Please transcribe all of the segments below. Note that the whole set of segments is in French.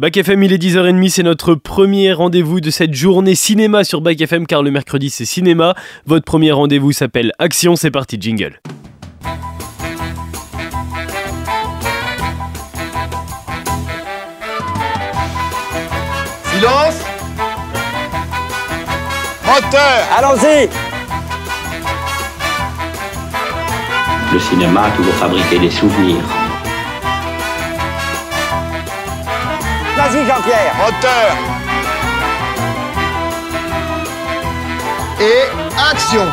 Bac FM, il est 10h30, c'est notre premier rendez-vous de cette journée cinéma sur Bac FM car le mercredi c'est cinéma. Votre premier rendez-vous s'appelle Action, c'est parti, jingle. Silence Moteur Allons-y Le cinéma a toujours fabriqué des souvenirs. Vas-y Jean-Pierre. Moteur. Et action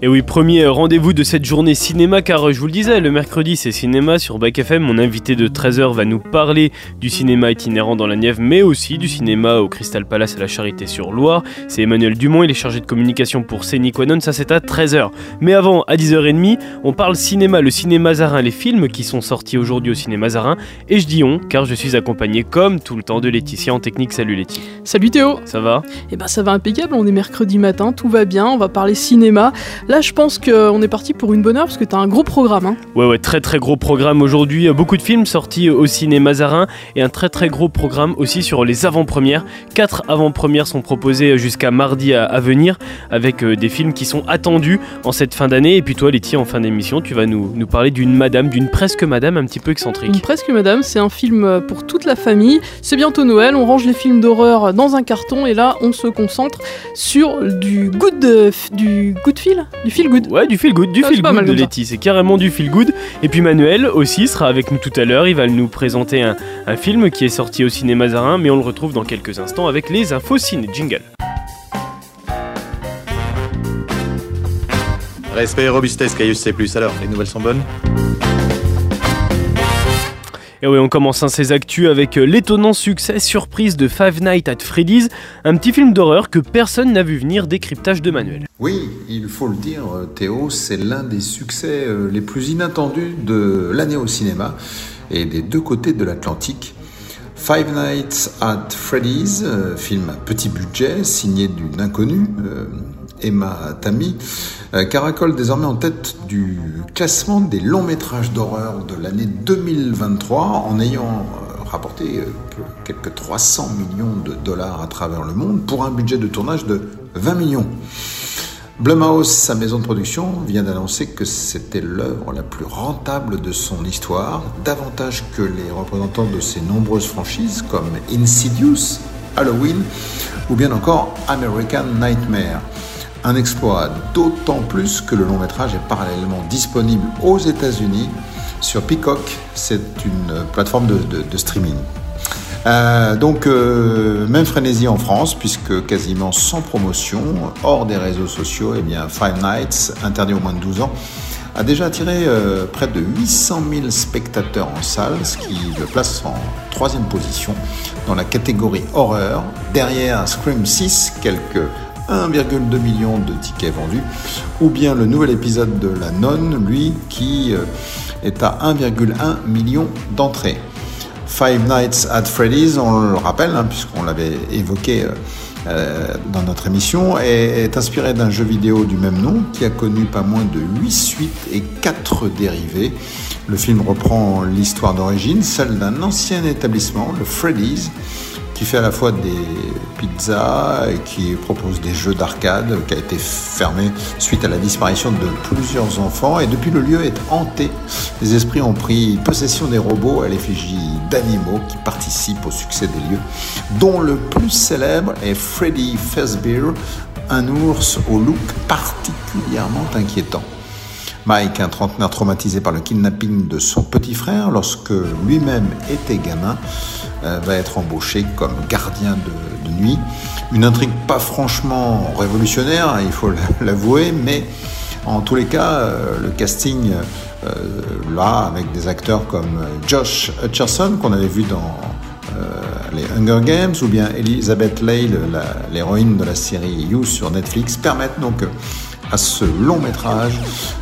Et oui, premier rendez-vous de cette journée cinéma, car je vous le disais, le mercredi c'est cinéma sur Bac FM. Mon invité de 13h va nous parler du cinéma itinérant dans la Nièvre, mais aussi du cinéma au Crystal Palace à la Charité sur Loire. C'est Emmanuel Dumont, il est chargé de communication pour Séniquanon, ça c'est à 13h. Mais avant, à 10h30, on parle cinéma, le cinéma Zarin, les films qui sont sortis aujourd'hui au cinéma Zarin. Et je dis on, car je suis accompagné comme tout le temps de Laetitia en technique. Salut Laetitia. Salut Théo Ça va? Eh ben ça va impeccable, on est mercredi matin, tout va bien, on va parler cinéma. Là je pense qu'on est parti pour une bonne heure parce que t'as un gros programme. Hein. Ouais, ouais, très très gros programme aujourd'hui. Beaucoup de films sortis au cinéma Zarin et un très très gros programme aussi sur les avant-premières. Quatre avant-premières sont proposées jusqu'à mardi à, à venir avec euh, des films qui sont attendus en cette fin d'année. Et puis toi, Letty, en fin d'émission, tu vas nous, nous parler d'une madame, d'une presque madame un petit peu Une excentrique. presque madame, c'est un film pour toute la famille. C'est bientôt Noël, on range les films d'horreur dans un carton et là on se concentre sur du good, euh, du good feel, du feel good. Ouais, du feel good, du Ah, feel good mal de. Letty, c'est carrément du feel good. Et puis Manuel aussi sera avec nous tout à l'heure. Il va nous présenter un, un film qui est sorti au cinéma Zarin, mais on le retrouve dans quelques instants avec les infos ciné jingle. Respect et robustesse, Caius C+. Alors, les nouvelles sont bonnes? Et oui, on commence hein, ces actus avec euh, l'étonnant succès surprise de Five Nights at Freddy's, un petit film d'horreur que personne n'a vu venir, décryptage de Manuel. Oui, il faut le dire, euh, Théo, c'est l'un des succès euh, les plus inattendus de l'année au cinéma et des deux côtés de l'Atlantique. Five Nights at Freddy's, film à petit budget, signé d'une inconnue, Emma Tammy, euh, caracole désormais en tête du classement des longs métrages d'horreur de l'année 2023 en ayant euh, rapporté euh, quelques 300 millions de dollars à travers le monde pour un budget de tournage de 20 millions. Blumhouse, sa maison de production, vient d'annoncer que c'était l'œuvre la plus rentable de son histoire, davantage que les représentants de ses nombreuses franchises comme Insidious, Halloween ou bien encore American Nightmare. Un exploit d'autant plus que le long métrage est parallèlement disponible aux États-Unis sur Peacock, c'est une plateforme de, streaming. Euh, donc, euh, même frénésie en France, puisque quasiment sans promotion, hors des réseaux sociaux, eh bien, Five Nights, interdit aux moins de 12 ans, a déjà attiré euh, près de 800 000 spectateurs en salle, ce qui le place en troisième position dans la catégorie horreur, derrière Scream 6, quelques 1,2 million de tickets vendus, ou bien le nouvel épisode de La Nonne, lui, qui euh, est à 1,1 million d'entrées. Five Nights at Freddy's, on le rappelle, hein, puisqu'on l'avait évoqué euh, euh, dans notre émission, est, est inspiré d'un jeu vidéo du même nom qui a connu pas moins de 8 suites et 4 dérivés. Le film reprend l'histoire d'origine, celle d'un ancien établissement, le Freddy's, qui fait à la fois des pizzas et qui propose des jeux d'arcade, qui a été fermé suite à la disparition de plusieurs enfants. Et depuis, le lieu est hanté. Les esprits ont pris possession des robots à l'effigie d'animaux qui participent au succès des lieux, dont le plus célèbre est Freddy Fazbear, un ours au look particulièrement inquiétant. Mike, un trentenaire traumatisé par le kidnapping de son petit frère lorsque lui-même était gamin, euh, va être embauché comme gardien de, nuit. Une intrigue pas franchement révolutionnaire, il faut l'avouer, mais en tous les cas, euh, le casting euh, là, avec des acteurs comme Josh Hutcherson, qu'on avait vu dans les Hunger Games, ou bien Elizabeth Leigh, l'héroïne de la série You sur Netflix, permettent donc à ce long métrage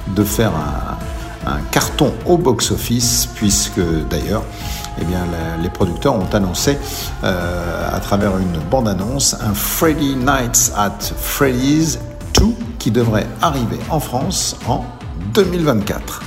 de faire un, carton au box-office, puisque d'ailleurs, eh bien, les producteurs ont annoncé euh, à travers une bande-annonce un Freddy Nights at Freddy's 2 qui devrait arriver en France en 2024.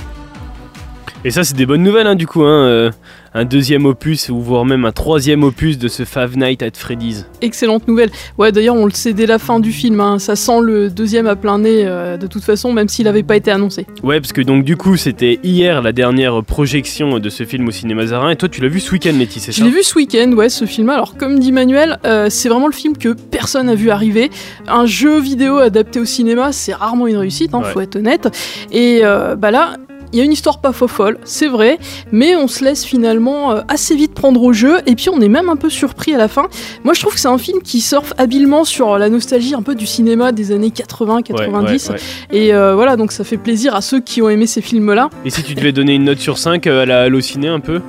Et ça, c'est des bonnes nouvelles, hein, du coup. Hein, euh, un deuxième opus, ou voire même un troisième opus de ce Five Nights at Freddy's. Excellente nouvelle. Ouais, d'ailleurs, on le sait dès la fin du film. hein, Ça sent le deuxième à plein nez, euh, de toute façon, même s'il n'avait pas été annoncé. Ouais, parce que donc, du coup, c'était hier la dernière projection de ce film au cinéma Zarin. Et toi, tu l'as vu ce week-end, Letty, c'est Je ça l'ai vu ce week-end, ouais, ce film. Alors, comme dit Manuel, euh, c'est vraiment le film que personne n'a vu arriver. Un jeu vidéo adapté au cinéma, c'est rarement une réussite, hein, Ouais. faut être honnête. Et euh, bah là. Il y a une histoire pas fofolle, c'est vrai, mais on se laisse finalement euh, assez vite prendre au jeu, et puis on est même un peu surpris à la fin. Moi je trouve que c'est un film qui surfe habilement sur la nostalgie un peu du cinéma des années 80, 90, Ouais, ouais, ouais. et euh, voilà, donc ça fait plaisir à ceux qui ont aimé ces films-là. Et si tu devais donner une note sur 5 à la Allociné un peu?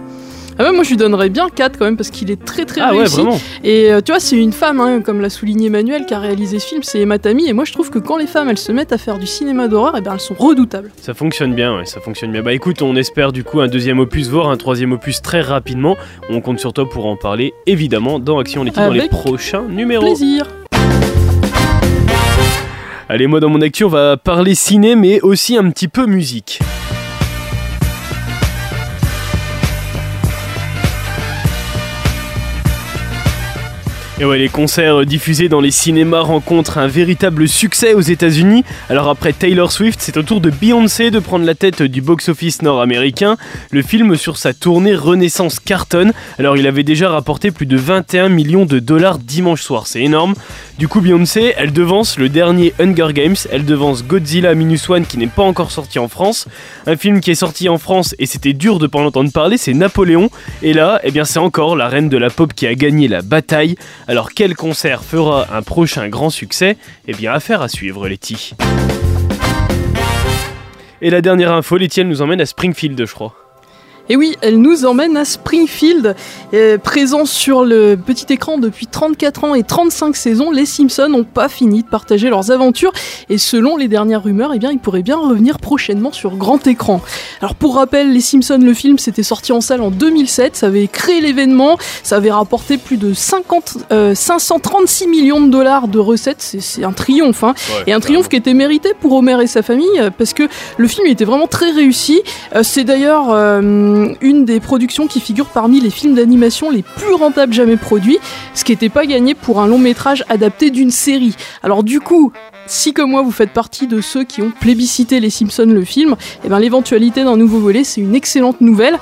Ah ouais, moi je lui donnerais bien 4 quand même, parce qu'il est très très Ah ouais, réussi. vraiment Et euh, tu vois, c'est une femme, hein, comme l'a souligné Emmanuel, qui a réalisé ce film, c'est Emma Tammy. Et moi, je trouve que quand les femmes, elles se mettent à faire du cinéma d'horreur, et ben, elles sont redoutables. Ça fonctionne bien, ouais, ça fonctionne bien. Bah écoute, on espère du coup un deuxième opus, voire un troisième opus très rapidement. On compte sur toi pour en parler, évidemment, dans Action Letty, dans les prochains numéros. Plaisir. Allez, moi dans mon actu, on va parler ciné, mais aussi un petit peu musique. Et ouais, les concerts diffusés dans les cinémas rencontrent un véritable succès aux États-Unis. Alors après Taylor Swift, c'est au tour de Beyoncé de prendre la tête du box-office nord-américain. Le film sur sa tournée Renaissance cartonne. Alors il avait déjà rapporté plus de 21 millions de dollars dimanche soir, c'est énorme. Du coup, Beyoncé, elle devance le dernier Hunger Games, elle devance Godzilla Minus One qui n'est pas encore sorti en France. Un film qui est sorti en France et c'était dur de pas en entendre parler, c'est Napoléon. Et là, eh bien, c'est encore la reine de la pop qui a gagné la bataille. Alors, quel concert fera un prochain grand succès? Eh bien, affaire à suivre, Letty. Et la dernière info, Letty, elle nous emmène à Springfield, je crois. Et oui, elle nous emmène à Springfield, euh, présent sur le petit écran depuis 34 ans et 35 saisons. Les Simpsons n'ont pas fini de partager leurs aventures et selon les dernières rumeurs, eh bien, ils pourraient bien revenir prochainement sur grand écran. Alors pour rappel, Les Simpsons, le film, s'était sorti en salle en 2007, ça avait créé l'événement, ça avait rapporté plus de 50, euh, 536 millions de dollars de recettes, c'est- un triomphe. Hein. Et un triomphe qui était mérité pour Homer et sa famille, euh, parce que le film était vraiment très réussi. Euh, C'est d'ailleurs euh, une des productions qui figure parmi les films d'animation les plus rentables jamais produits, ce qui n'était pas gagné pour un long métrage adapté d'une série. Alors du coup, si comme moi vous faites partie de ceux qui ont plébiscité Les Simpsons le film, eh ben, l'éventualité d'un nouveau volet c'est une excellente nouvelle.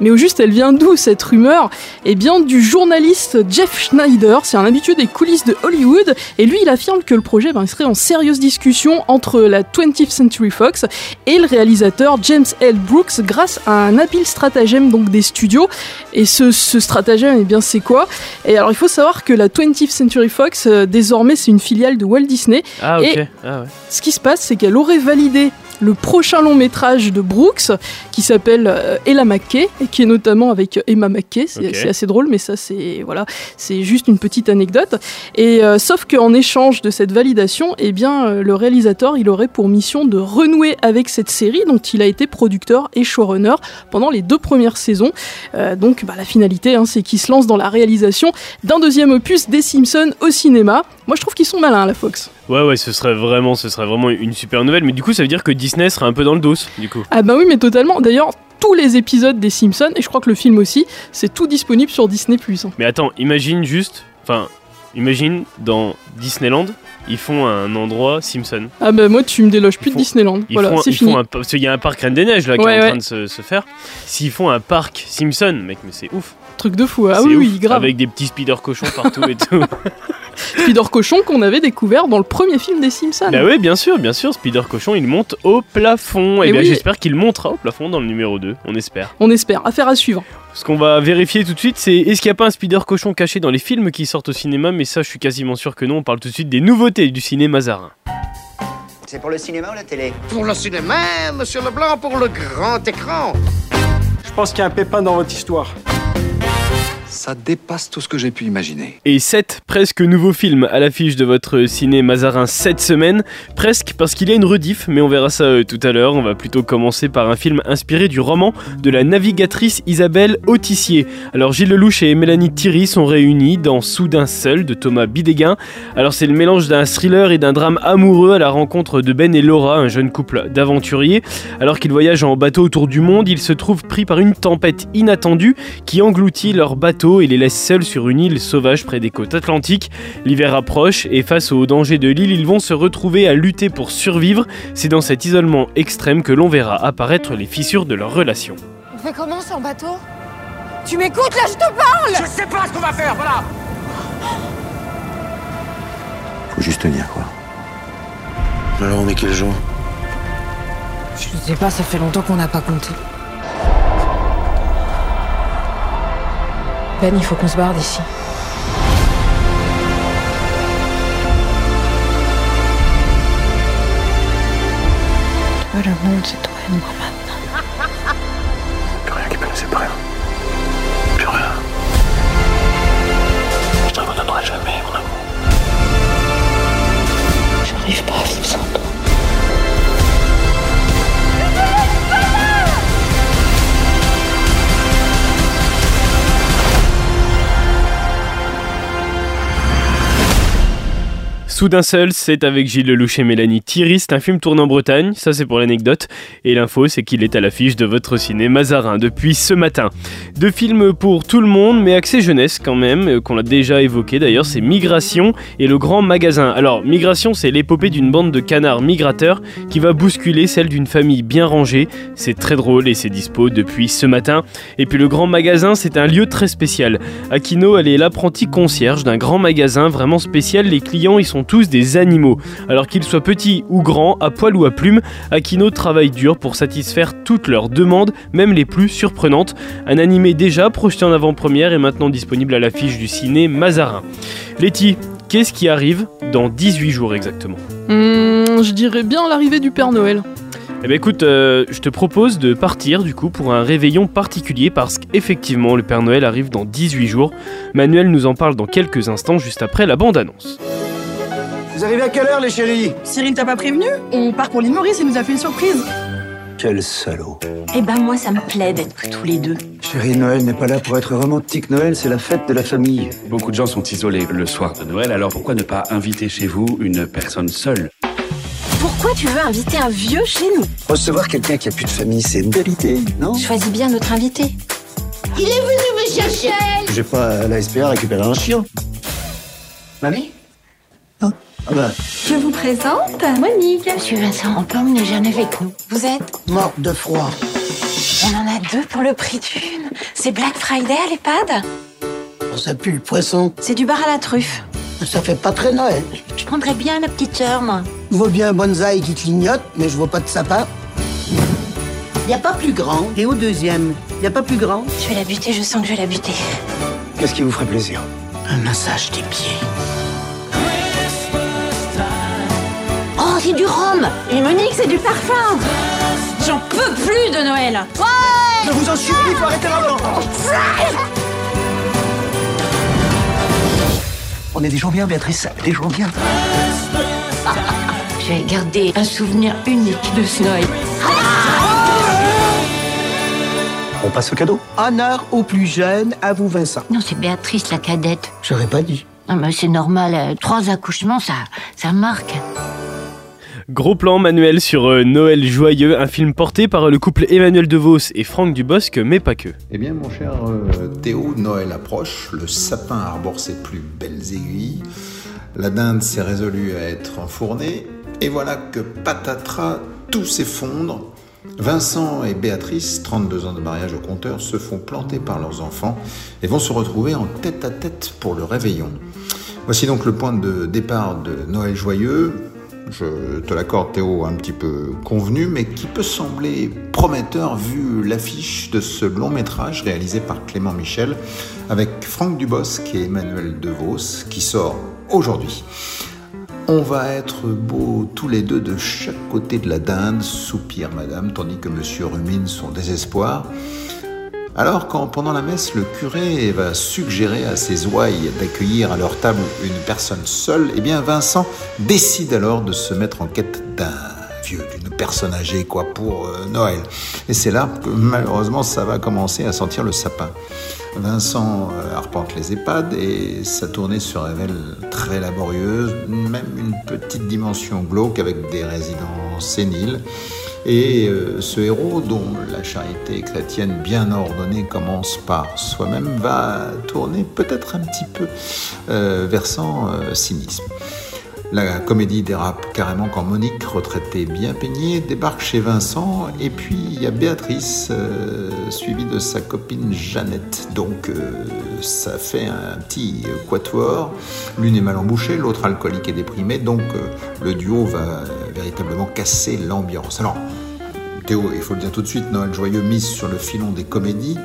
Mais au juste, elle vient d'où cette rumeur? Eh bien, du journaliste Jeff Schneider. C'est un habitué des coulisses de Hollywood. Et lui, il affirme que le projet ben, serait en sérieuse discussion entre la 20th Century Fox et le réalisateur James L. Brooks grâce à un habile stratagème donc des studios. Et ce, ce stratagème, eh bien, c'est quoi? Et alors, il faut savoir que la 20th Century Fox, euh, désormais, c'est une filiale de Walt Disney. Ah, ok. Et- Ah, ouais. Ce qui se passe, c'est qu'elle aurait validé le prochain long métrage de Brooks qui s'appelle euh, Ella McKay et qui est notamment avec euh, Emma McKay. C'est assez drôle, mais ça c'est voilà, c'est juste une petite anecdote. Et euh, sauf qu'en échange de cette validation, eh bien euh, le réalisateur il aurait pour mission de renouer avec cette série dont il a été producteur et showrunner pendant les deux premières saisons. Euh, donc bah, la finalité, hein, c'est qu'il se lance dans la réalisation d'un deuxième opus des Simpsons au cinéma. Moi je trouve qu'ils sont malins la Fox. Ouais, ouais, ce serait vraiment, ce serait vraiment une super nouvelle. Mais du coup, ça veut dire que Disney serait un peu dans le dos, du coup. Ah bah oui, mais totalement. D'ailleurs, tous les épisodes des Simpsons, et je crois que le film aussi, c'est tout disponible sur Disney+. hein. Mais attends, imagine juste, enfin, imagine dans Disneyland, ils font un endroit Simpson. Ah bah moi, tu me déloges plus de Disneyland. Ils voilà, c'est fini. font un, parce qu'il y a un parc Reine des Neiges là qui Ouais, est en train de se, se faire. S'ils font un parc Simpson, mec, mais c'est ouf. Truc de fou. Ah C'est oui, ouf. oui, grave. Avec des petits speeder cochons partout et tout. Spider Cochon qu'on avait découvert dans le premier film des Simpsons. bah oui, bien sûr, bien sûr, Spider cochon, il monte au plafond. Et, Et bien oui. j'espère qu'il montera au plafond dans le numéro 2, on espère. On espère. Affaire à suivre. Ce qu'on va vérifier tout de suite, c'est est-ce qu'il n'y a pas un Spider cochon caché dans les films qui sortent au cinéma? Mais ça, je suis quasiment sûr que non. On parle tout de suite des nouveautés du cinéma Mazarin. C'est pour le cinéma ou la télé? Pour le cinéma, monsieur Leblanc, pour le grand écran. Je pense qu'il y a un pépin dans votre histoire. Ça dépasse tout ce que j'ai pu imaginer. Et 7 presque nouveaux films à l'affiche de votre ciné Mazarin cette semaine. Presque parce qu'il y a une rediff, mais on verra ça euh, tout à l'heure. On va plutôt commencer par un film inspiré du roman de la navigatrice Isabelle Autissier. Alors Gilles Lelouch et Mélanie Thierry sont réunis dans Soudain seul de Thomas Bidéguin. Alors c'est le mélange d'un thriller et d'un drame amoureux à la rencontre de Ben et Laura, un jeune couple d'aventuriers. Alors qu'ils voyagent en bateau autour du monde, ils se trouvent pris par une tempête inattendue qui engloutit leur bateau et les laisse seuls sur une île sauvage près des côtes atlantiques. L'hiver approche et face aux dangers de l'île, ils vont se retrouver à lutter pour survivre. C'est dans cet isolement extrême que l'on verra apparaître les fissures de leur relation. On fait comment sans bateau? Tu m'écoutes là, je te parle Je sais pas ce qu'on va faire, voilà Faut juste tenir, quoi. Alors on est quel jour? Je sais pas, ça fait longtemps qu'on n'a pas compté. Ben, il faut qu'on se barre d'ici. Toi, le monde, c'est toi et moi maintenant. Plus rien qui peut nous séparer. Plus rien. Je te redonnerai jamais, mon amour. J'arrive pas à vivre sans Soudain seul, c'est avec Gilles Lelouch et Mélanie Thierry. C'est un film tourné en Bretagne, ça c'est pour l'anecdote. Et l'info, c'est qu'il est à l'affiche de votre ciné Mazarin depuis ce matin. Deux films pour tout le monde, mais axé jeunesse quand même, euh, qu'on a déjà évoqué d'ailleurs, c'est Migration et Le Grand Magasin. Alors, Migration, c'est l'épopée d'une bande de canards migrateurs qui va bousculer celle d'une famille bien rangée. C'est très drôle et c'est dispo depuis ce matin. Et puis Le Grand Magasin, c'est un lieu très spécial. Akino, elle est l'apprentie concierge d'un grand magasin vraiment spécial. Les clients, ils sont tous des animaux. Alors qu'ils soient petits ou grands, à poil ou à plume, Akino travaille dur pour satisfaire toutes leurs demandes, même les plus surprenantes. Un animé déjà projeté en avant-première et maintenant disponible à l'affiche du ciné Mazarin. Letty, qu'est-ce qui arrive dans 18 jours exactement? Hmm, je dirais bien l'arrivée du Père Noël. Eh ben écoute, euh, je te propose de partir du coup pour un réveillon particulier parce qu'effectivement le Père Noël arrive dans 18 jours. Manuel nous en parle dans quelques instants juste après la bande-annonce. Vous arrivez à quelle heure, les chéris Cyril t'a pas prévenu On part pour l'île Maurice, il nous a fait une surprise. Quel salaud. Eh ben moi ça me plaît d'être tous les deux. Chérie, Noël n'est pas là pour être romantique. Noël, c'est la fête de la famille. Beaucoup de gens sont isolés le soir de Noël, alors pourquoi ne pas inviter chez vous une personne seule? Pourquoi tu veux inviter un vieux chez nous? Recevoir quelqu'un qui a plus de famille, c'est une belle idée, non? Choisis bien notre invité. Il est venu me chercher J'ai pas à la SPA récupérer un chien. Mamie? Ah Ah bah, Je vous présente Monique. Monsieur Vincent, on peut emmener Jeanne avec nous. Vous êtes morte de froid. On en a deux pour le prix d'une. C'est Black Friday à l'EHPAD? Oh, Ça pue le poisson. C'est du bar à la truffe. Ça fait pas très Noël. Je prendrais bien la petite sœur, moi. Je vois bien un bonsaï qui clignote, mais je vois pas de sapin. Y a pas plus grand. Et au deuxième, y a pas plus grand. Je vais la buter, je sens que je vais la buter. Qu'est-ce qui vous ferait plaisir? Un massage des pieds. C'est du rhum Et Monique, c'est du parfum J'en peux plus de Noël Je vous en supplie, faut arrêter l'argent On est des gens bien, Béatrice, des gens bien. Je vais garder un souvenir unique de ce Noël. On passe au cadeau. Honneur aux plus jeunes, à vous Vincent. Non, c'est Béatrice, la cadette. J'aurais pas dit. Non, mais c'est normal, euh, trois accouchements, ça, ça marque. Gros plan Manuel sur euh, Noël joyeux, un film porté par le couple Emmanuel DeVos et Franck Dubosc, mais pas que. Eh bien, mon cher euh, Théo, Noël approche, le sapin arbore ses plus belles aiguilles, la dinde s'est résolue à être enfournée, et voilà que patatras, tout s'effondre. Vincent et Béatrice, 32 ans de mariage au compteur, se font planter par leurs enfants et vont se retrouver en tête à tête pour le réveillon. Voici donc le point de départ de Noël joyeux, je te l'accorde Théo, un petit peu convenu, mais qui peut sembler prometteur vu l'affiche de ce long métrage réalisé par Clément Michel avec Franck Dubosc et Emmanuel DeVos qui sort aujourd'hui. On va être beaux tous les deux de chaque côté de la dinde, soupire madame, tandis que monsieur rumine son désespoir. Alors quand pendant la messe le curé va suggérer à ses ouailles d'accueillir à leur table une personne seule, eh bien Vincent décide alors de se mettre en quête d'un vieux, d'une personne âgée quoi pour euh, Noël. Et c'est là que malheureusement ça va commencer à sentir le sapin. Vincent euh, arpente les EHPAD et sa tournée se révèle très laborieuse, même une petite dimension glauque avec des résidents séniles. Et euh, ce héros, dont la charité chrétienne bien ordonnée commence par soi-même, va tourner peut-être un petit peu euh, versant euh, cynisme. La comédie dérape carrément quand Monique, retraitée bien peignée, débarque chez Vincent et puis il y a Béatrice euh, suivie de sa copine Jeannette. Donc euh, ça fait un petit quatuor. L'une est mal embouchée, l'autre alcoolique et déprimée. Donc euh, le duo va véritablement casser l'ambiance. Alors Théo, il faut le dire tout de suite, Noël Joyeux mise sur le filon des comédies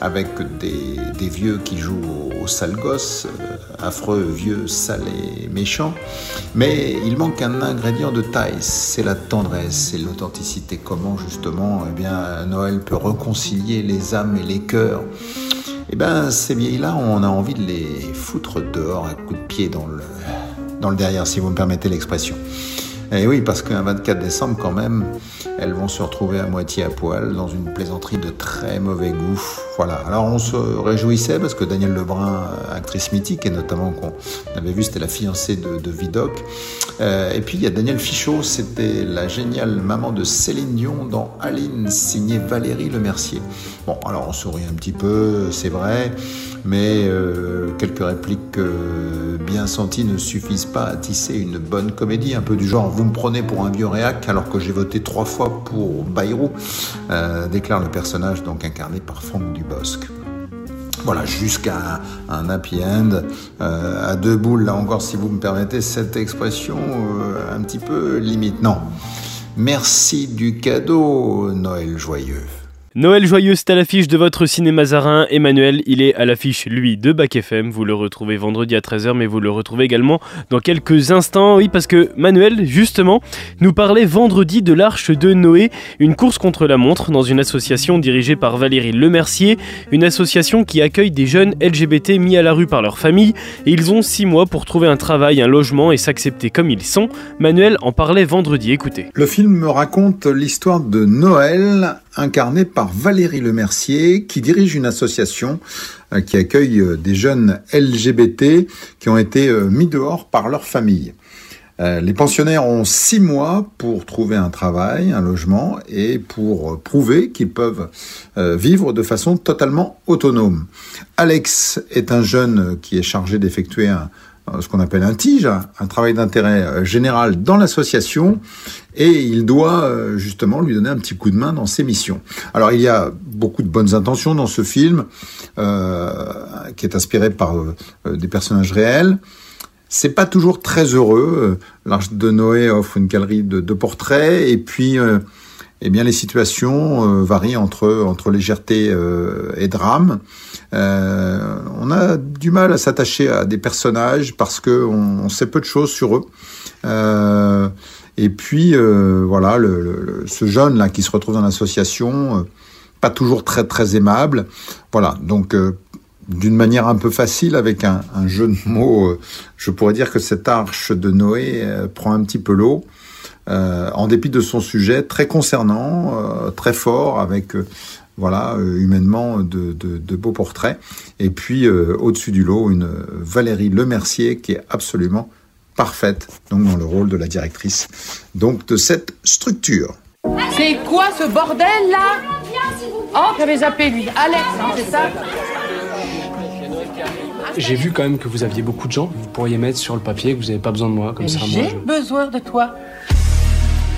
avec des, vieux qui jouent au, au sale gosse, euh, affreux, vieux, sale et méchant. Mais il manque un ingrédient de taille, c'est la tendresse, c'est l'authenticité. Comment justement eh bien, Noël peut réconcilier les âmes et les cœurs? Eh bien, ces vieilles-là, on a envie de les foutre dehors à coups de pied dans le, dans le derrière, si vous me permettez l'expression. Et oui, parce qu'un 24 décembre, quand même, elles vont se retrouver à moitié à poil dans une plaisanterie de très mauvais goût. Voilà. Alors on se réjouissait parce que Daniel Lebrun, actrice mythique, et notamment qu'on avait vu, c'était la fiancée de, Vidocq. Euh, et puis il y a Daniel Fichot, c'était la géniale maman de Céline Dion dans Aline, signée Valérie Lemercier. Bon, alors on sourit un petit peu, c'est vrai, mais euh, quelques répliques euh, bien senties ne suffisent pas à tisser une bonne comédie, un peu du genre vous me prenez pour un vieux réac alors que j'ai voté trois fois pour Bayrou, euh, déclare le personnage donc incarné par Franck Dubosc. Voilà, jusqu'à un happy end, euh, à deux boules, là encore, si vous me permettez cette expression euh, un petit peu limite. Non. Merci du cadeau, Noël joyeux. Noël joyeux, c'est à l'affiche de votre cinéma zarin. Emmanuel, il est à l'affiche, lui, de Bac FM. Vous le retrouvez vendredi à 13h, mais vous le retrouvez également dans quelques instants. Oui, parce que Manuel, justement, nous parlait vendredi de l'Arche de Noé, une course contre la montre dans une association dirigée par Valérie Lemercier, une association qui accueille des jeunes LGBT mis à la rue par leur famille. Et ils ont six mois pour trouver un travail, un logement et s'accepter comme ils sont. Manuel en parlait vendredi, écoutez. Le film me raconte l'histoire de Noël, incarné par Valérie Lemercier, qui dirige une association euh, qui accueille euh, des jeunes LGBT qui ont été euh, mis dehors par leur famille. Les pensionnaires ont six mois pour trouver un travail, un logement et pour prouver qu'ils peuvent vivre de façon totalement autonome. Alex est un jeune qui est chargé d'effectuer un, ce qu'on appelle un tige, un travail d'intérêt général dans l'association, et il doit justement lui donner un petit coup de main dans ses missions. Alors il y a beaucoup de bonnes intentions dans ce film, euh, qui est inspiré par euh, des personnages réels. C'est pas toujours très heureux. L'Arche de Noé offre une galerie de, portraits, et puis euh, eh bien les situations euh, varient entre entre légèreté euh, et drame. Euh, on a du mal à s'attacher à des personnages parce que on, on, sait peu de choses sur eux. Euh, et puis voilà, le, le, ce jeune là qui se retrouve dans l'association, pas toujours très très aimable. Voilà, donc d'une manière un peu facile, avec un, jeu de mots, je pourrais dire que cette arche de Noé prend un petit peu l'eau euh, en dépit de son sujet très concernant, euh, très fort, avec euh, voilà humainement de, de, de, beaux portraits. Et puis au-dessus du lot, une Valérie Lemercier qui est absolument parfaite, donc dans le rôle de la directrice, donc de cette structure. C'est quoi ce bordel là? Oh, j'avais zappé lui. Alex, hein, c'est ça? J'ai vu quand même que vous aviez beaucoup de gens. Vous pourriez mettre sur le papier que vous n'avez pas besoin de moi, comme ça. J'ai je... besoin de toi.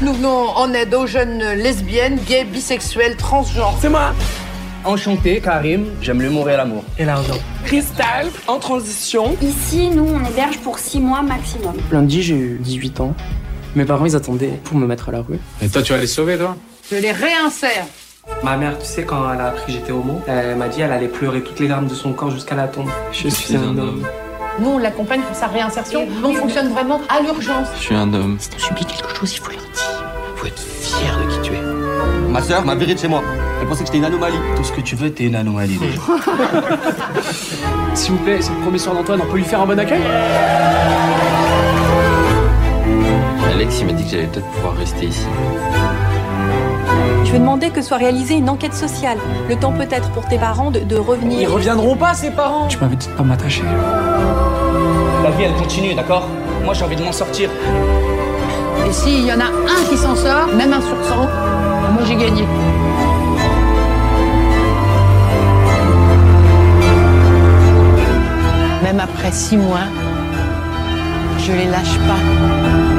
Nous venons en aide aux jeunes lesbiennes, gays, bisexuels, transgenres. C'est moi Enchanté, Karim, j'aime l'humour et l'amour. Et l'argent. Cristal, en transition. Ici, nous, on héberge pour 6 mois maximum. Lundi, j'ai eu 18 ans. Mes parents, ils attendaient pour me mettre à la rue. Et toi, tu vas les sauver, toi? Je les réinsère. Ma mère, tu sais, quand elle a appris que j'étais homo, elle m'a dit elle allait pleurer toutes les larmes de son corps jusqu'à la tombe. Je suis un homme. Nous, on l'accompagne pour sa réinsertion. On fonctionne vraiment à l'urgence. Je suis un homme. Si t'as subi quelque chose, il faut leur dire. Faut être fier de qui tu es. Ma sœur m'a viré de chez moi. Elle pensait que j'étais une anomalie. Tout ce que tu veux, t'es une anomalie déjà. S'il vous plaît, c'est le premier soir d'Antoine, on peut lui faire un bon accueil? Alex, il m'a dit que j'allais peut-être pouvoir rester ici. Je vais demander que soit réalisée une enquête sociale. Le temps peut-être pour tes parents de, de revenir. Ils reviendront pas, ces parents Tu m'avais dit de pas m'attacher. La vie, elle continue, d'accord Moi, j'ai envie de m'en sortir. Et s'il y en a un qui s'en sort, même un sur 100, moi j'ai gagné. Même après six mois, je les lâche pas.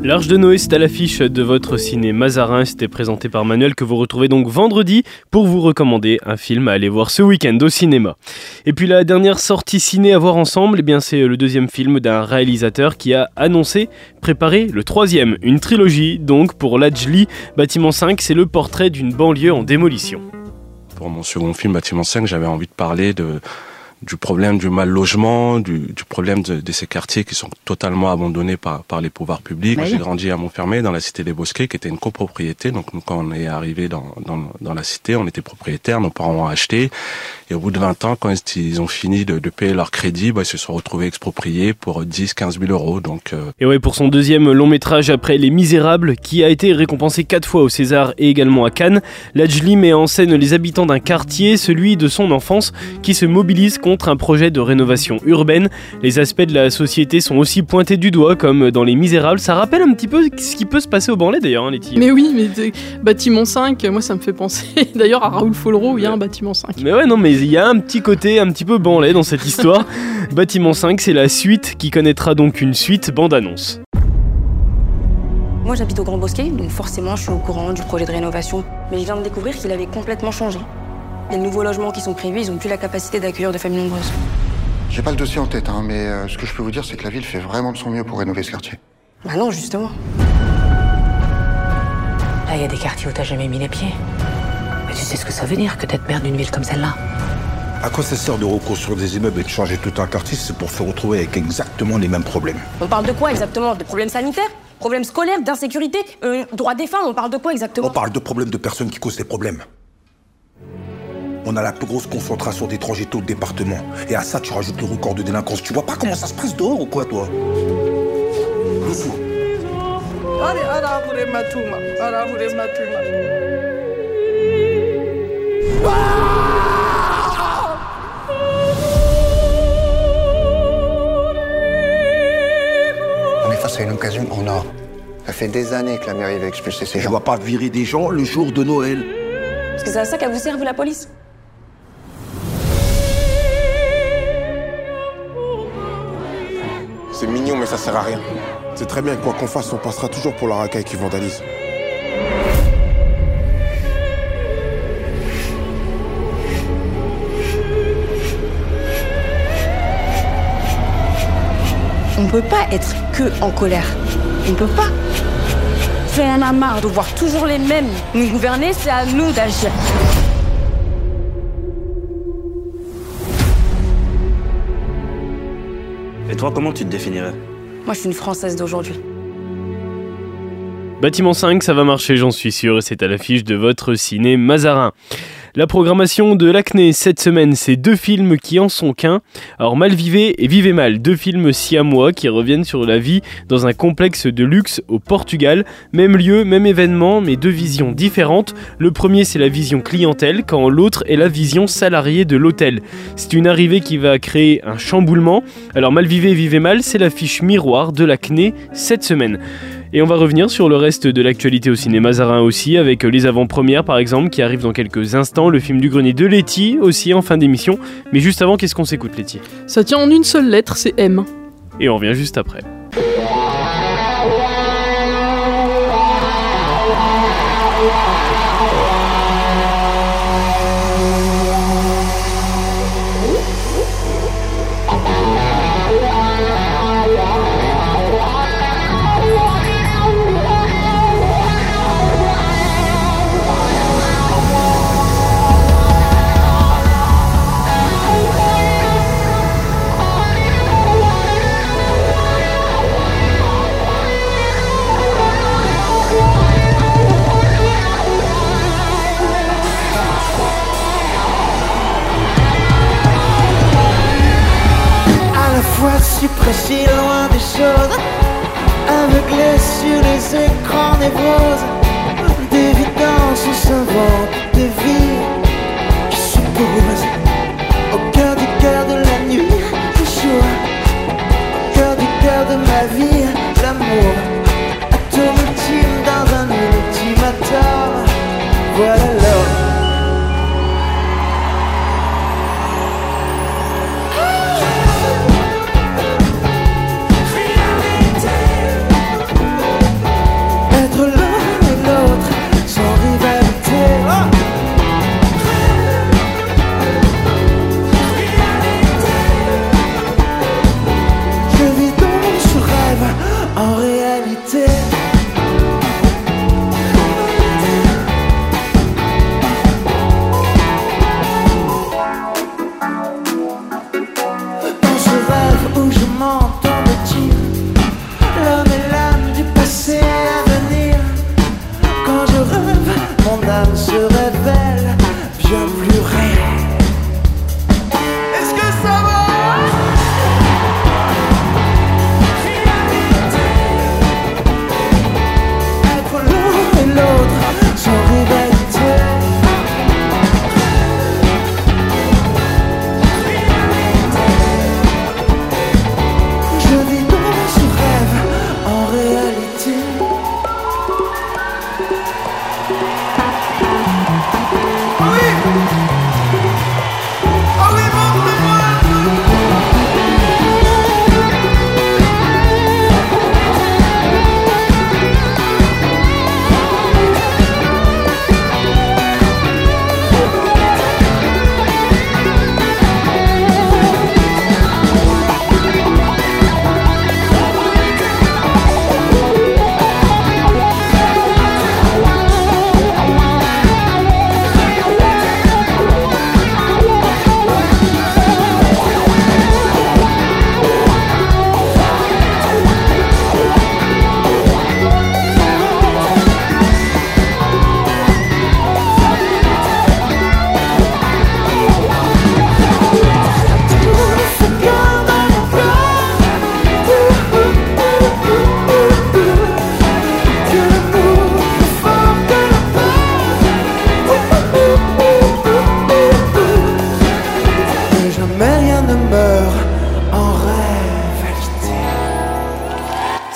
L'Arche de Noé, c'est à l'affiche de votre ciné Mazarin. C'était présenté par Manuel que vous retrouvez donc vendredi pour vous recommander un film à aller voir ce week-end au cinéma. Et puis la dernière sortie ciné à voir ensemble, eh c'est le deuxième film d'un réalisateur qui a annoncé préparer le troisième, une trilogie donc pour Lajli. Bâtiment 5, c'est le portrait d'une banlieue en démolition. Pour mon second film Bâtiment 5, j'avais envie de parler de du problème du mal logement, du, du problème de, de, ces quartiers qui sont totalement abandonnés par, par les pouvoirs publics. Oui. J'ai grandi à Montfermeil, dans la cité des Bosquets, qui était une copropriété. Donc nous, quand on est arrivé dans, dans, dans la cité, on était propriétaires, nos parents ont acheté. Et au bout de 20 ans, quand ils ont fini de, de payer leur crédit, bah, ils se sont retrouvés expropriés pour 10, 15 000 euros. Donc, euh... Et ouais, pour son deuxième long métrage après Les Misérables, qui a été récompensé quatre fois au César et également à Cannes, Lajli met en scène les habitants d'un quartier, celui de son enfance, qui se mobilise contre un projet de rénovation urbaine. Les aspects de la société sont aussi pointés du doigt, comme dans Les Misérables. Ça rappelle un petit peu ce qui peut se passer au Banlais d'ailleurs, hein, Letty. Mais oui, mais bâtiment 5, moi ça me fait penser d'ailleurs à Raoul Follereau, il y a un bâtiment 5. Mais ouais, non, mais il y a un petit côté un petit peu Banlais dans cette histoire. bâtiment 5, c'est la suite qui connaîtra donc une suite bande-annonce. Moi j'habite au Grand Bosquet, donc forcément je suis au courant du projet de rénovation. Mais je viens de découvrir qu'il avait complètement changé. Les nouveaux logements qui sont prévus, ils ont plus la capacité d'accueillir de familles nombreuses. J'ai pas le dossier en tête, hein, mais euh, ce que je peux vous dire, c'est que la ville fait vraiment de son mieux pour rénover ce quartier. Bah non, justement. Là, il y a des quartiers où t'as jamais mis les pieds. Mais tu sais ce que ça veut dire que d'être maire d'une ville comme celle-là À quoi ça sert de reconstruire des immeubles et de changer tout un quartier C'est pour se retrouver avec exactement les mêmes problèmes. On parle de quoi exactement? De problèmes sanitaires? Problèmes scolaires? D'insécurité? Euh, Droits des femmes On parle de quoi exactement? On parle de problèmes de personnes qui causent des problèmes. On a la plus grosse concentration d'étrangers tôt le département. Et à ça, tu rajoutes le record de délinquance. Tu vois pas comment ça se passe dehors ou quoi, toi? Le fou. On est face à une occasion en or. Ça fait des années que la mairie veut expulser ces gens. Je vois pas virer des gens le jour de Noël. Parce que c'est à ça qu'elle vous serve la police C'est mignon, mais ça sert à rien. C'est très bien, quoi qu'on fasse, on passera toujours pour la racaille qui vandalise. On peut pas être que en colère. On peut pas. Fait un a marre de voir toujours les mêmes nous gouverner, c'est à nous d'agir. Et toi, comment tu te définirais? Moi, je suis une Française d'aujourd'hui. Bâtiment 5, ça va marcher, j'en suis sûr, c'est à l'affiche de votre ciné Mazarin. La programmation de l'acné cette semaine, c'est deux films qui en sont qu'un. Alors Mal et Vivez mal, deux films siamois qui reviennent sur la vie dans un complexe de luxe au Portugal. Même lieu, même événement, mais deux visions différentes. Le premier c'est la vision clientèle, quand l'autre est la vision salariée de l'hôtel. C'est une arrivée qui va créer un chamboulement. Alors Mal et Vivez mal, c'est l'affiche miroir de l'acné cette semaine. Et on va revenir sur le reste de l'actualité au cinéma Zarin aussi, avec les avant-premières par exemple qui arrivent dans quelques instants, le film du grenier de Letty aussi en fin d'émission. Mais juste avant, qu'est-ce qu'on s'écoute Letty? Ça tient en une seule lettre, c'est M. Et on revient juste après. Suis pressé loin des choses, aveuglé sur les écrans névroses, d'évidence savantes des vies qui supposent au cœur du cœur de la nuit, le jour, au cœur du cœur de ma vie, l'amour, atome dans un ultimatum. Voilà l'homme.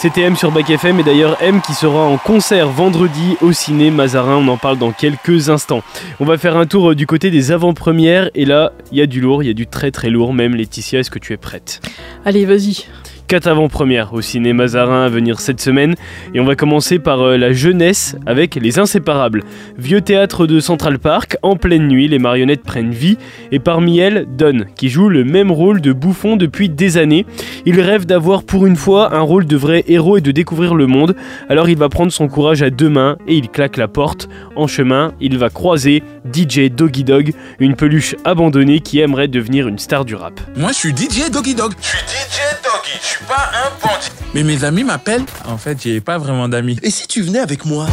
C'était M sur Bac FM et d'ailleurs M qui sera en concert vendredi au ciné Mazarin, on en parle dans quelques instants. On va faire un tour euh, du côté des avant-premières et là il y a du lourd, il y a du très très lourd même Laetitia, est-ce que tu es prête? Allez, vas-y. Quatre avant-premières au ciné Mazarin à venir cette semaine et on va commencer par euh, la jeunesse avec Les Inséparables. Vieux théâtre de Central Park, en pleine nuit les marionnettes prennent vie et parmi elles Don qui joue le même rôle de bouffon depuis des années. Il rêve d'avoir pour une fois un rôle de vrai héros et de découvrir le monde, alors il va prendre son courage à deux mains et il claque la porte. En chemin, il va croiser DJ Doggy Dog, une peluche abandonnée qui aimerait devenir une star du rap. Moi, je suis DJ Doggy Dog. Je suis DJ Doggy, je suis pas un bandit. Mais mes amis m'appellent. En fait, j'ai pas vraiment d'amis. Et si tu venais avec moi?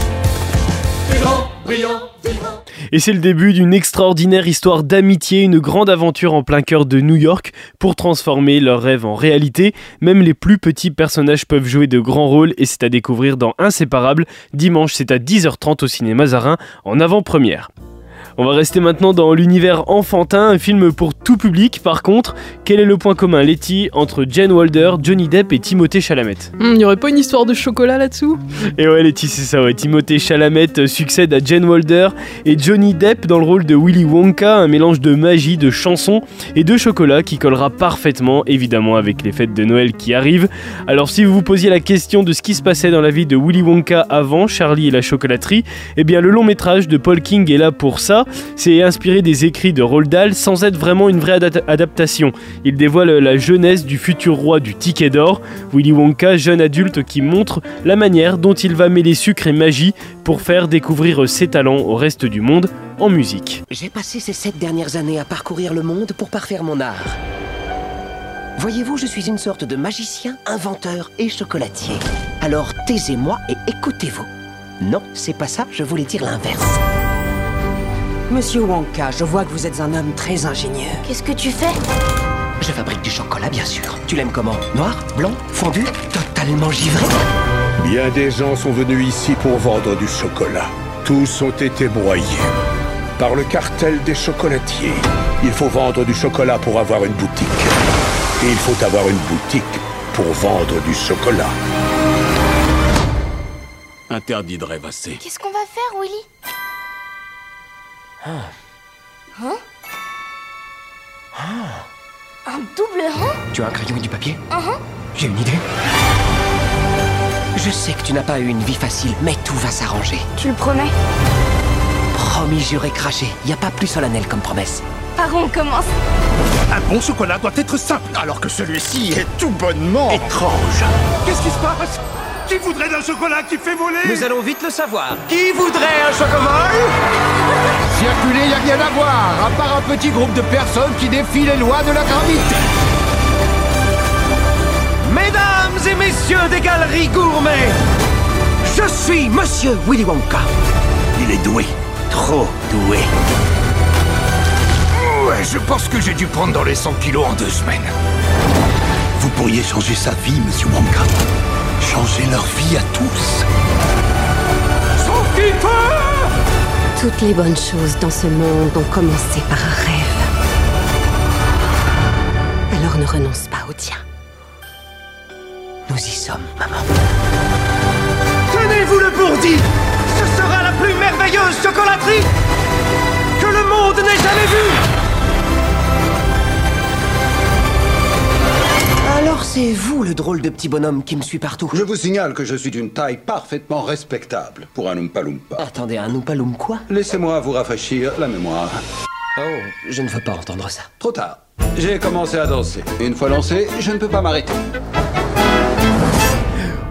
Et c'est le début d'une extraordinaire histoire d'amitié, une grande aventure en plein cœur de New York pour transformer leurs rêves en réalité. Même les plus petits personnages peuvent jouer de grands rôles et c'est à découvrir dans Inséparable. Dimanche, c'est à 10h30 au cinéma Mazarin en avant-première. On va rester maintenant dans l'univers enfantin, un film pour tout public. Par contre, quel est le point commun, Letty, entre Jane Wilder, Johnny Depp et Timothée Chalamet? Il Hmm, n'y aurait pas une histoire de chocolat là-dessous? Et ouais, Letty, c'est ça, ouais. Timothée Chalamet succède à Jane Wilder et Johnny Depp dans le rôle de Willy Wonka, un mélange de magie, de chansons et de chocolat qui collera parfaitement, évidemment, avec les fêtes de Noël qui arrivent. Alors, si vous vous posiez la question de ce qui se passait dans la vie de Willy Wonka avant Charlie et la chocolaterie, eh bien, le long métrage de Paul King est là pour ça. C'est inspiré des écrits de Roald sans être vraiment une vraie ada- adaptation. Il dévoile la jeunesse du futur roi du ticket d'or, Willy Wonka, jeune adulte qui montre la manière dont il va mêler sucre et magie pour faire découvrir ses talents au reste du monde en musique. J'ai passé ces sept dernières années à parcourir le monde pour parfaire mon art. Voyez-vous, je suis une sorte de magicien, inventeur et chocolatier. Alors taisez-moi et écoutez-vous. Non, c'est pas ça, je voulais dire l'inverse. Monsieur Wonka, je vois que vous êtes un homme très ingénieux. Qu'est-ce que tu fais? Je fabrique du chocolat, bien sûr. Tu l'aimes comment? Noir Blanc Fondu? Totalement givré Bien des gens sont venus ici pour vendre du chocolat. Tous ont été broyés par le cartel des chocolatiers. Il faut vendre du chocolat pour avoir une boutique. Et il faut avoir une boutique pour vendre du chocolat. Interdit de rêvasser. Qu'est-ce qu'on va faire, Willy? Hein Un double rang Tu as un crayon et du papier Uh-huh. J'ai une idée. Je sais que tu n'as pas eu une vie facile, mais tout va s'arranger. Tu le promets Promis, juré, craché. Y a pas plus solennel comme promesse. Par où on commence Un bon chocolat doit être simple, alors que celui-ci est tout bonnement étrange. Qu'est-ce qui se passe? Qui voudrait d'un chocolat qui fait voler? Nous allons vite le savoir. Qui voudrait un chocomol Circuler, y a rien à voir, à part un petit groupe de personnes qui défient les lois de la gravité. Mesdames et messieurs des galeries gourmets, je suis Monsieur Willy Wonka. Il est doué. Trop doué. Ouais, je pense que j'ai dû prendre dans les 100 kilos en deux semaines. Vous pourriez changer sa vie, monsieur Wonka. Changer leur vie à tous. Sauf qu'il faut Toutes les bonnes choses dans ce monde ont commencé par un rêve. Alors ne renonce pas au tien. Nous y sommes, maman. Tenez-vous le bourdi Ce sera la plus merveilleuse chocolaterie que le monde n'ait jamais vue Alors c'est vous le drôle de petit bonhomme qui me suit partout. Je vous signale que je suis d'une taille parfaitement respectable pour un Oompa Loompa. Attendez, un Oompa Loompa quoi? Laissez-moi vous rafraîchir la mémoire. Oh, je ne veux pas entendre ça. Trop tard. J'ai commencé à danser. Une fois lancé, je ne peux pas m'arrêter.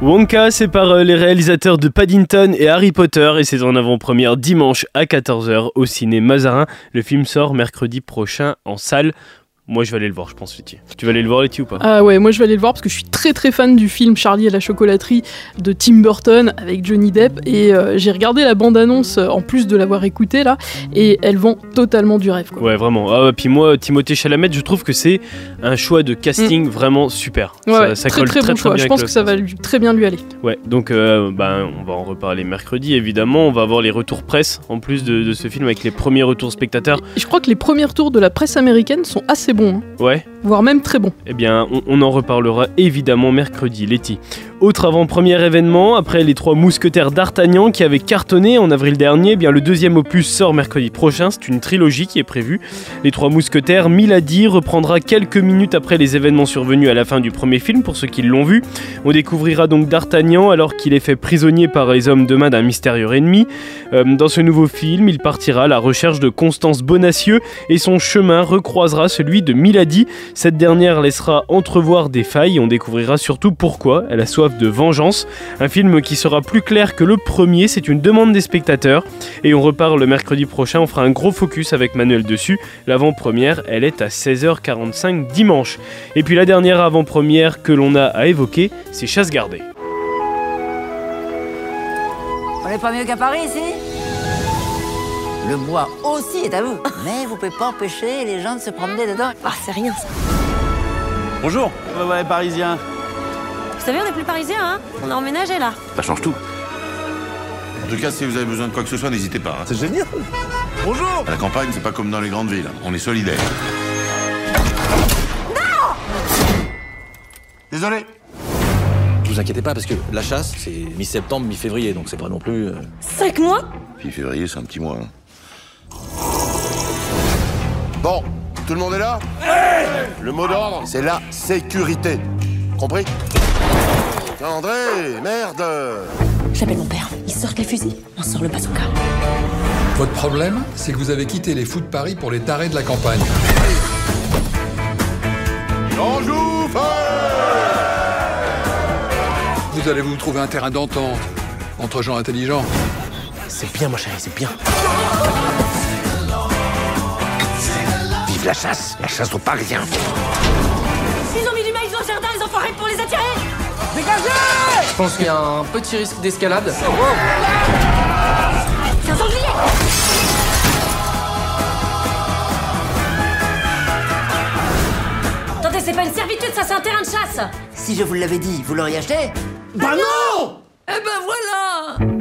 Wonka, c'est par euh, les réalisateurs de Paddington et Harry Potter et c'est en avant-première dimanche à 14h au ciné Mazarin. Le film sort mercredi prochain en salle. Moi, je vais aller le voir, je pense, Letty. Tu vas aller le voir, Letty, ou pas Ah ouais, moi je vais aller le voir parce que je suis très très fan du film Charlie et la chocolaterie de Tim Burton avec Johnny Depp et euh, j'ai regardé la bande-annonce euh, en plus de l'avoir écoutée là et elle vend totalement du rêve quoi. Ouais, vraiment. Ah, puis moi, Timothée Chalamet, je trouve que c'est un choix de casting vraiment super. Mm. Ouais, ça, ouais, ça très colle très très, bon très choix. bien Je pense que ça va lui- très bien lui aller. Ouais, donc euh, ben, on va en reparler mercredi évidemment. On va avoir les retours presse en plus de, de ce film avec les premiers retours spectateurs. Et je crois que les premiers retours de la presse américaine sont assez bons, hein, Ouais. Voire même très bons. Eh bien, on, on en reparlera évidemment mercredi, Letty. Autre avant-première événement, après les trois mousquetaires d'Artagnan qui avaient cartonné en avril dernier, eh bien le deuxième opus sort mercredi prochain, c'est une trilogie qui est prévue. Les trois mousquetaires, Milady reprendra quelques minutes après les événements survenus à la fin du premier film pour ceux qui l'ont vu. On découvrira donc d'Artagnan alors qu'il est fait prisonnier par les hommes de main d'un mystérieux ennemi. Euh, dans ce nouveau film, il partira à la recherche de Constance Bonacieux et son chemin recroisera celui de Milady. Cette dernière laissera entrevoir des failles, on découvrira surtout pourquoi elle a soif de vengeance. Un film qui sera plus clair que le premier, c'est une demande des spectateurs. Et on repart le mercredi prochain, on fera un gros focus avec Manuel dessus. L'avant-première, elle est à 16h45 dimanche. Et puis la dernière avant-première que l'on a à évoquer, c'est Chasse gardée. On n'est pas mieux qu'à Paris ici Le bois aussi est à vous. Mais vous pouvez pas empêcher les gens de se promener dedans. Ah, c'est rien ça. Bonjour. Ouais, ouais, parisien. Vous savez, on n'est plus parisiens, hein On a emménagé là. Ça change tout. En tout cas, si vous avez besoin de quoi que ce soit, n'hésitez pas. hein. C'est génial. Bonjour. À la campagne, c'est pas comme dans les grandes villes. On est solidaires. Désolé. Vous inquiétez pas parce que la chasse c'est mi-septembre, mi-février donc c'est pas non plus. euh, Cinq mois? Puis février, c'est un petit mois. hein. Bon, tout le monde est là Le mot d'ordre, c'est la sécurité. Compris Tiens, André, merde J'appelle mon père. Ils sortent les fusils. On sort le bazooka. Votre problème, c'est que vous avez quitté les fous de Paris pour les tarés de la campagne. J'en joue Vous allez vous trouver un terrain d'entente entre gens intelligents. C'est bien, ma chérie, c'est bien. La chasse, la chasse aux Parisiens. Ils ont mis du maïs dans le jardin, les enfoirés, pour les attirer. Dégagez Je pense qu'il y a un petit risque d'escalade. C'est un sanglier c'est pas une servitude, ça c'est un terrain de chasse. Si je vous l'avais dit, vous l'auriez acheté Bah non Eh ben voilà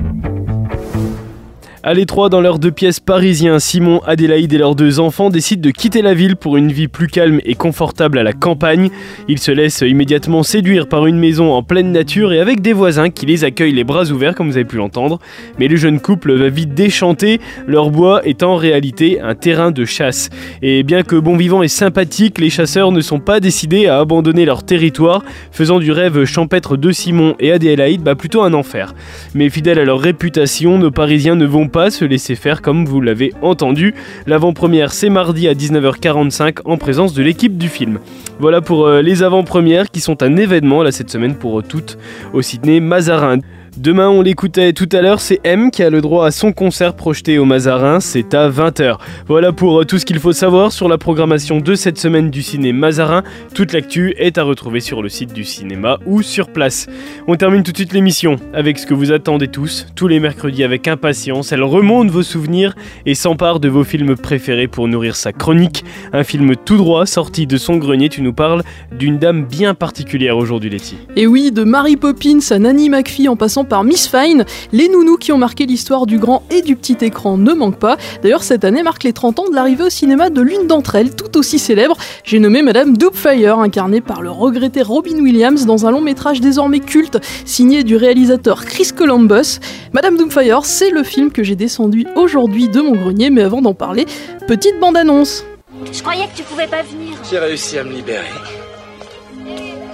À l'étroit dans leurs deux pièces parisiens, Simon, Adélaïde et leurs deux enfants décident de quitter la ville pour une vie plus calme et confortable à la campagne. Ils se laissent immédiatement séduire par une maison en pleine nature et avec des voisins qui les accueillent les bras ouverts comme vous avez pu l'entendre. Mais le jeune couple va vite déchanter, leur bois est en réalité un terrain de chasse. Et bien que bon vivant et sympathique, les chasseurs ne sont pas décidés à abandonner leur territoire, faisant du rêve champêtre de Simon et Adélaïde bah, plutôt un enfer. Mais fidèles à leur réputation, nos Parisiens ne vont pas se laisser faire comme vous l'avez entendu. L'avant-première c'est mardi à 19h45 en présence de l'équipe du film. Voilà pour euh, les avant-premières qui sont un événement là cette semaine pour euh, toutes au Sydney Mazarin. Demain, on l'écoutait tout à l'heure, c'est M qui a le droit à son concert projeté au Mazarin, c'est à 20h. Voilà pour euh, tout ce qu'il faut savoir sur la programmation de cette semaine du ciné Mazarin. Toute l'actu est à retrouver sur le site du cinéma ou sur place. On termine tout de suite l'émission avec ce que vous attendez tous, tous les mercredis avec impatience. Elle remonte vos souvenirs et s'empare de vos films préférés pour nourrir sa chronique. Un film tout droit sorti de son grenier, tu nous parles d'une dame bien particulière aujourd'hui, Letty. Et oui, de Mary Poppins à Nanny McPhee en passant par Miss Fine, les nounous qui ont marqué l'histoire du grand et du petit écran ne manquent pas. D'ailleurs, cette année marque les 30 ans de l'arrivée au cinéma de l'une d'entre elles, tout aussi célèbre. J'ai nommé Madame Doubtfire, incarnée par le regretté Robin Williams dans un long métrage désormais culte, signé du réalisateur Chris Columbus. Madame Doubtfire, c'est le film que j'ai descendu aujourd'hui de mon grenier, mais avant d'en parler, petite bande-annonce. Je croyais que tu pouvais pas venir. J'ai réussi à me libérer.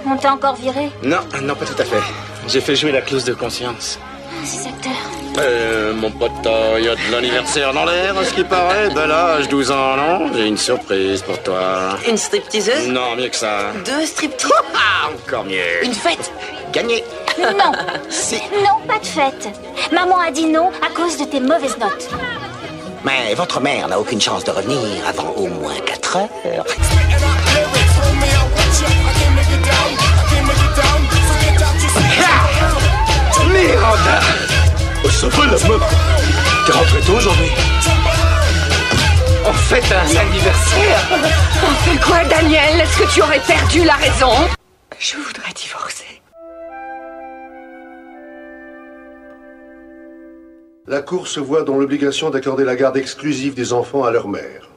On t'a encore viré? Non, non, pas tout à fait. J'ai fait jouer la clause de conscience. Ah, Ces acteurs. Euh, mon pote, il y a de l'anniversaire dans l'air, à ce qui paraît. Ben là, j'ai 12 ans, non J'ai une surprise pour toi. Une stripteaseuse Non, mieux que ça. Deux striptease Ah, encore mieux. Une fête Gagné. Non. Si. Non, pas de fête. Maman a dit non à cause de tes mauvaises notes. Mais votre mère n'a aucune chance de revenir avant au moins 4 heures. Miranda Oh, ça va, la meuf T'es rentré tôt aujourd'hui On fête un anniversaire On fait quoi, Daniel? Est-ce que tu aurais perdu la raison? Je voudrais divorcer. La Cour se voit dans l'obligation d'accorder la garde exclusive des enfants à leur mère.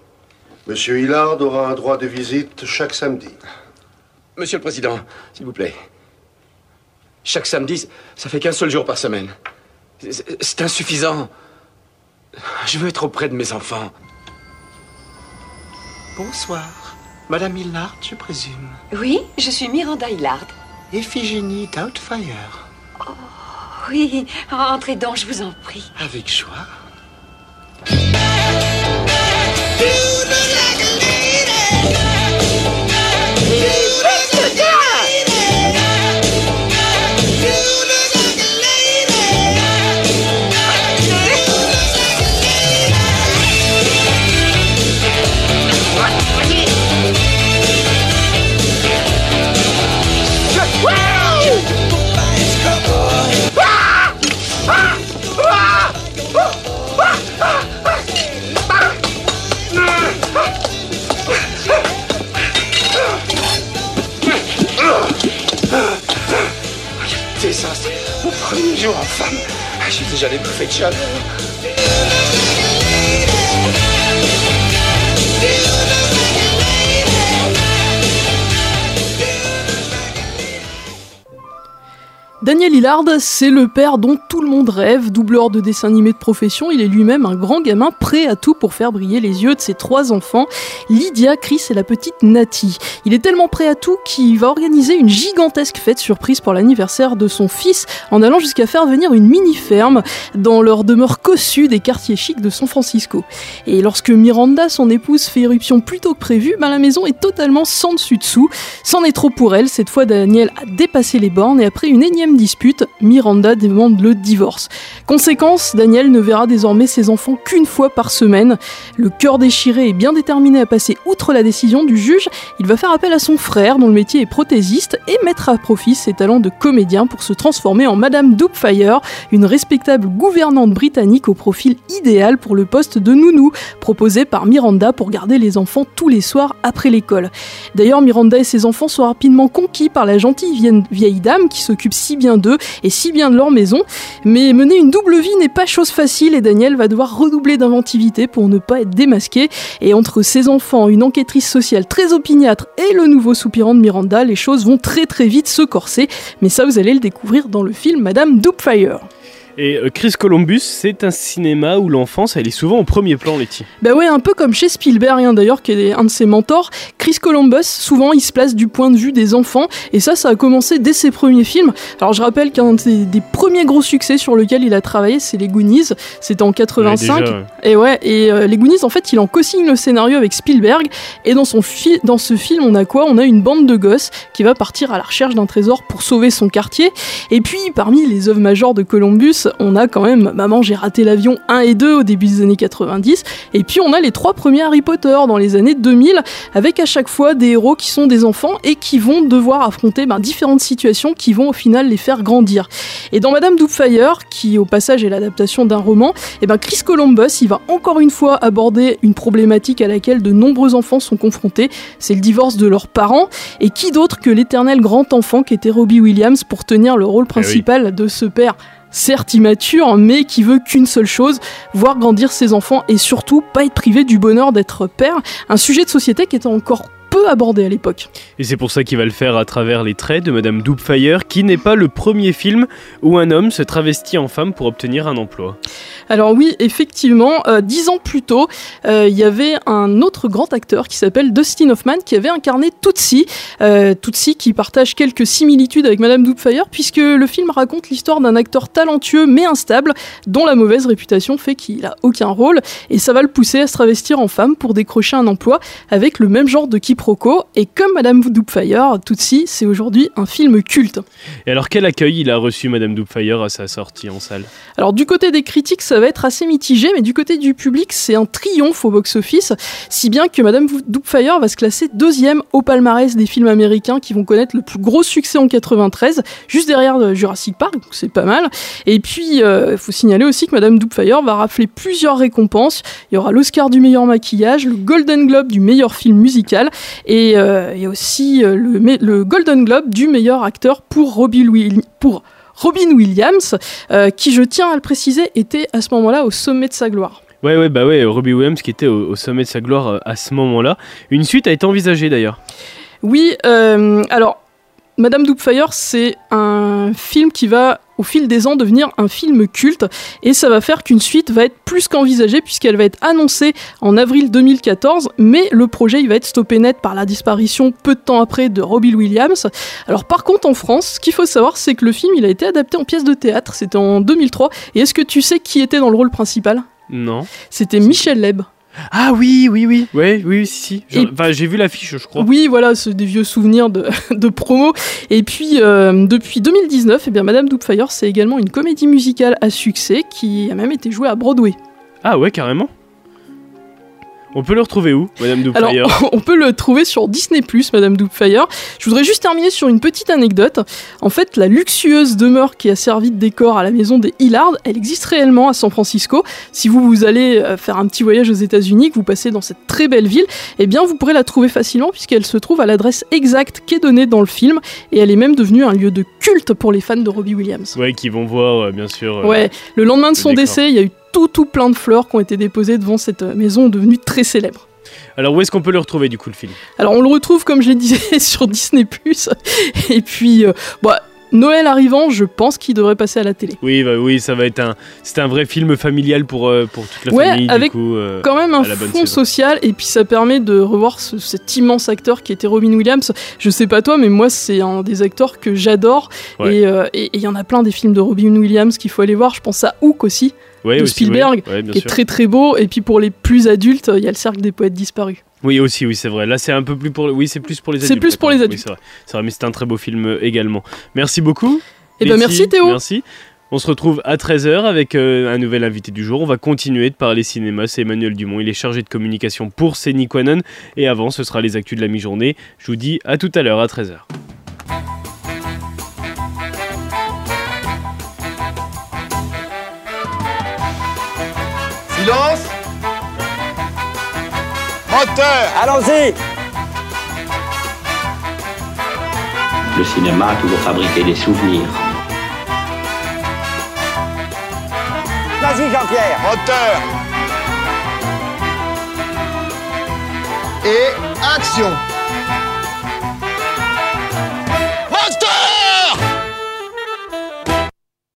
Monsieur Hillard aura un droit de visite chaque samedi. Monsieur le Président, s'il vous plaît. Chaque samedi, ça fait qu'un seul jour par semaine. C'est- insuffisant. Je veux être auprès de mes enfants. Bonsoir. Madame Hillard, je présume. Oui, je suis Miranda Hillard. Iphigénie Doubtfire. Oui, entrez donc, je vous en prie. Avec joie. Déjà C'est le père dont tout le monde rêve, doubleur de dessin animé de profession, il est lui-même un grand gamin prêt à tout pour faire briller les yeux de ses trois enfants, Lydia, Chris et la petite Nati. Il est tellement prêt à tout qu'il va organiser une gigantesque fête surprise pour l'anniversaire de son fils en allant jusqu'à faire venir une mini-ferme dans leur demeure cossue des quartiers chics de San Francisco. Et lorsque Miranda, son épouse, fait éruption plus tôt que prévu, ben la maison est totalement sans dessus dessous. C'en est trop pour elle, cette fois Daniel a dépassé les bornes et après une énième une Miranda demande le divorce. Conséquence, Daniel ne verra désormais ses enfants qu'une fois par semaine. Le cœur déchiré et bien déterminé à passer outre la décision du juge, il va faire appel à son frère dont le métier est prothésiste et mettre à profit ses talents de comédien pour se transformer en Madame Doubtfire, une respectable gouvernante britannique au profil idéal pour le poste de nounou, proposé par Miranda pour garder les enfants tous les soirs après l'école. D'ailleurs, Miranda et ses enfants sont rapidement conquis par la gentille vie- vieille dame qui s'occupe si bien d'eux et si bien de leur maison. Mais mener une double vie n'est pas chose facile et Daniel va devoir redoubler d'inventivité pour ne pas être démasqué. Et entre ses enfants, une enquêtrice sociale très opiniâtre et le nouveau soupirant de Miranda, les choses vont très très vite se corser. Mais ça, vous allez le découvrir dans le film Madame Doubtfire. Et euh, Chris Columbus, c'est un cinéma où l'enfance, elle est souvent au premier plan, Letty. Bah ouais, un peu comme chez Spielberg hein, d'ailleurs, qui est un de ses mentors. Chris Columbus, souvent il se place du point de vue des enfants, et ça, ça a commencé dès ses premiers films. Alors je rappelle qu'un des, des premiers gros succès sur lequel il a travaillé, c'est Les Goonies. C'était en 85. Ouais, déjà, ouais. Et ouais, et euh, Les Goonies, en fait, il en co-signe le scénario avec Spielberg. Et dans, son dans ce film, on a quoi? On a une bande de gosses qui va partir à la recherche d'un trésor pour sauver son quartier. Et puis, parmi les œuvres majeures de Columbus, on a quand même Maman, j'ai raté l'avion 1 et 2 au début des années 90. Et puis, on a les trois premiers Harry Potter dans les années 2000, avec à chaque fois des héros qui sont des enfants et qui vont devoir affronter ben, différentes situations qui vont au final les faire grandir. Et dans Madame Doubtfire, qui au passage est l'adaptation d'un roman, et ben Chris Columbus, il va encore une fois aborder une problématique à laquelle de nombreux enfants sont confrontés, c'est le divorce de leurs parents, et qui d'autre que l'éternel grand enfant qui était Robbie Williams pour tenir le rôle principal de ce père certes immature, mais qui veut qu'une seule chose, voir grandir ses enfants et surtout pas être privé du bonheur d'être père, un sujet de société qui était encore peu abordé à l'époque. Et c'est pour ça qu'il va le faire à travers les traits de Madame Doubtfire, qui n'est pas le premier film où un homme se travestit en femme pour obtenir un emploi. Alors oui, effectivement, euh, dix ans plus tôt, euh, il y avait un autre grand acteur qui s'appelle Dustin Hoffman qui avait incarné Tootsie, euh, Tootsie qui partage quelques similitudes avec Madame Doubtfire puisque le film raconte l'histoire d'un acteur talentueux mais instable dont la mauvaise réputation fait qu'il a aucun rôle et ça va le pousser à se travestir en femme pour décrocher un emploi avec le même genre de quiproquo et comme Madame Doubtfire, Tootsie c'est aujourd'hui un film culte. Et alors quel accueil il a reçu Madame Doubtfire à sa sortie en salle? Alors du côté des critiques, ça va être assez mitigé, mais du côté du public, c'est un triomphe au box-office, si bien que Madame Doubtfire va se classer deuxième au palmarès des films américains qui vont connaître le plus gros succès en 93, juste derrière euh, Jurassic Park, donc c'est pas mal. Et puis, il euh, faut signaler aussi que Madame Doubtfire va rafler plusieurs récompenses. Il y aura l'Oscar du meilleur maquillage, le Golden Globe du meilleur film musical, et euh, il y a aussi euh, le, Golden Globe du meilleur acteur pour Robbie Williams. Pour Robin Williams, euh, qui, je tiens à le préciser, était à ce moment-là au sommet de sa gloire. Ouais, ouais, bah ouais, Robbie Williams qui était au, au sommet de sa gloire à ce moment-là. Une suite a été envisagée d'ailleurs. Oui, euh, alors, Madame Doubtfire, c'est un film qui va, au fil des ans, devenir un film culte, et ça va faire qu'une suite va être plus qu'envisagée, puisqu'elle va être annoncée en avril 2014, mais le projet, il va être stoppé net par la disparition peu de temps après de Robbie Williams. Alors, par contre, en France, ce qu'il faut savoir, c'est que le film, il a été adapté en pièce de théâtre, c'était en 2003, et est-ce que tu sais qui était dans le rôle principal? Non. C'était Michel Leb. Ah oui, oui, oui. Ouais, oui, oui, si, si. Enfin, j'ai vu l'affiche, je crois. Oui, voilà, c'est des vieux souvenirs de, de promo. Et puis, euh, depuis 2019, eh bien, Madame Doubtfire, c'est également une comédie musicale à succès qui a même été jouée à Broadway. Ah ouais, carrément. On peut le retrouver où, Madame Doubtfire Alors, on peut le trouver sur Disney+, Madame Doubtfire. Je voudrais juste terminer sur une petite anecdote. En fait, la luxueuse demeure qui a servi de décor à la maison des Hillard, elle existe réellement à San Francisco. Si vous, vous allez euh, faire un petit voyage aux États-Unis, que vous passez dans cette très belle ville, eh bien, vous pourrez la trouver facilement puisqu'elle se trouve à l'adresse exacte qui est donnée dans le film et elle est même devenue un lieu de culte pour les fans de Robbie Williams. Ouais, qui vont voir, euh, bien sûr. euh, Ouais, le lendemain de le son décor. décès, il y a eu tout, tout plein de fleurs qui ont été déposées devant cette euh, maison devenue très célèbre. Alors, où est-ce qu'on peut le retrouver, du coup, le film? Alors on le retrouve, comme je l'ai dit, sur Disney+. Et puis, euh, bah, Noël arrivant, je pense qu'il devrait passer à la télé. Oui, bah, oui, ça va être un. C'est un vrai film familial pour, euh, pour toute la ouais, famille, avec du coup. euh, quand même un fond social, et puis ça permet de revoir ce- cet immense acteur qui était Robin Williams. Je sais pas toi, mais moi c'est un des acteurs que j'adore, Ouais. et euh, et- il y en a plein des films de Robin Williams qu'il faut aller voir. Je pense à Hook aussi, Ouais, de aussi, Spielberg, qui est très très beau, et puis pour les plus adultes, il y a le Cercle des Poètes Disparus. Oui, aussi, oui, c'est vrai. Là, c'est un peu plus pour. Oui, c'est plus pour les C'est adultes. plus pour les Oui, adultes. c'est vrai. C'est vrai, mais c'est un très beau film euh, également. Merci beaucoup. Eh ben, Betty, merci, Théo. Merci. On se retrouve à 13h avec euh, un nouvel invité du jour. On va continuer de parler cinéma. C'est Emmanuel Dumont. Il est chargé de communication pour Séniquanon. Et avant, ce sera les actus de la mi-journée. Je vous dis à tout à l'heure à 13h. Silence Moteur. Allons-y. Le cinéma a toujours fabriqué des souvenirs. Vas-y, Jean-Pierre. Moteur. Et action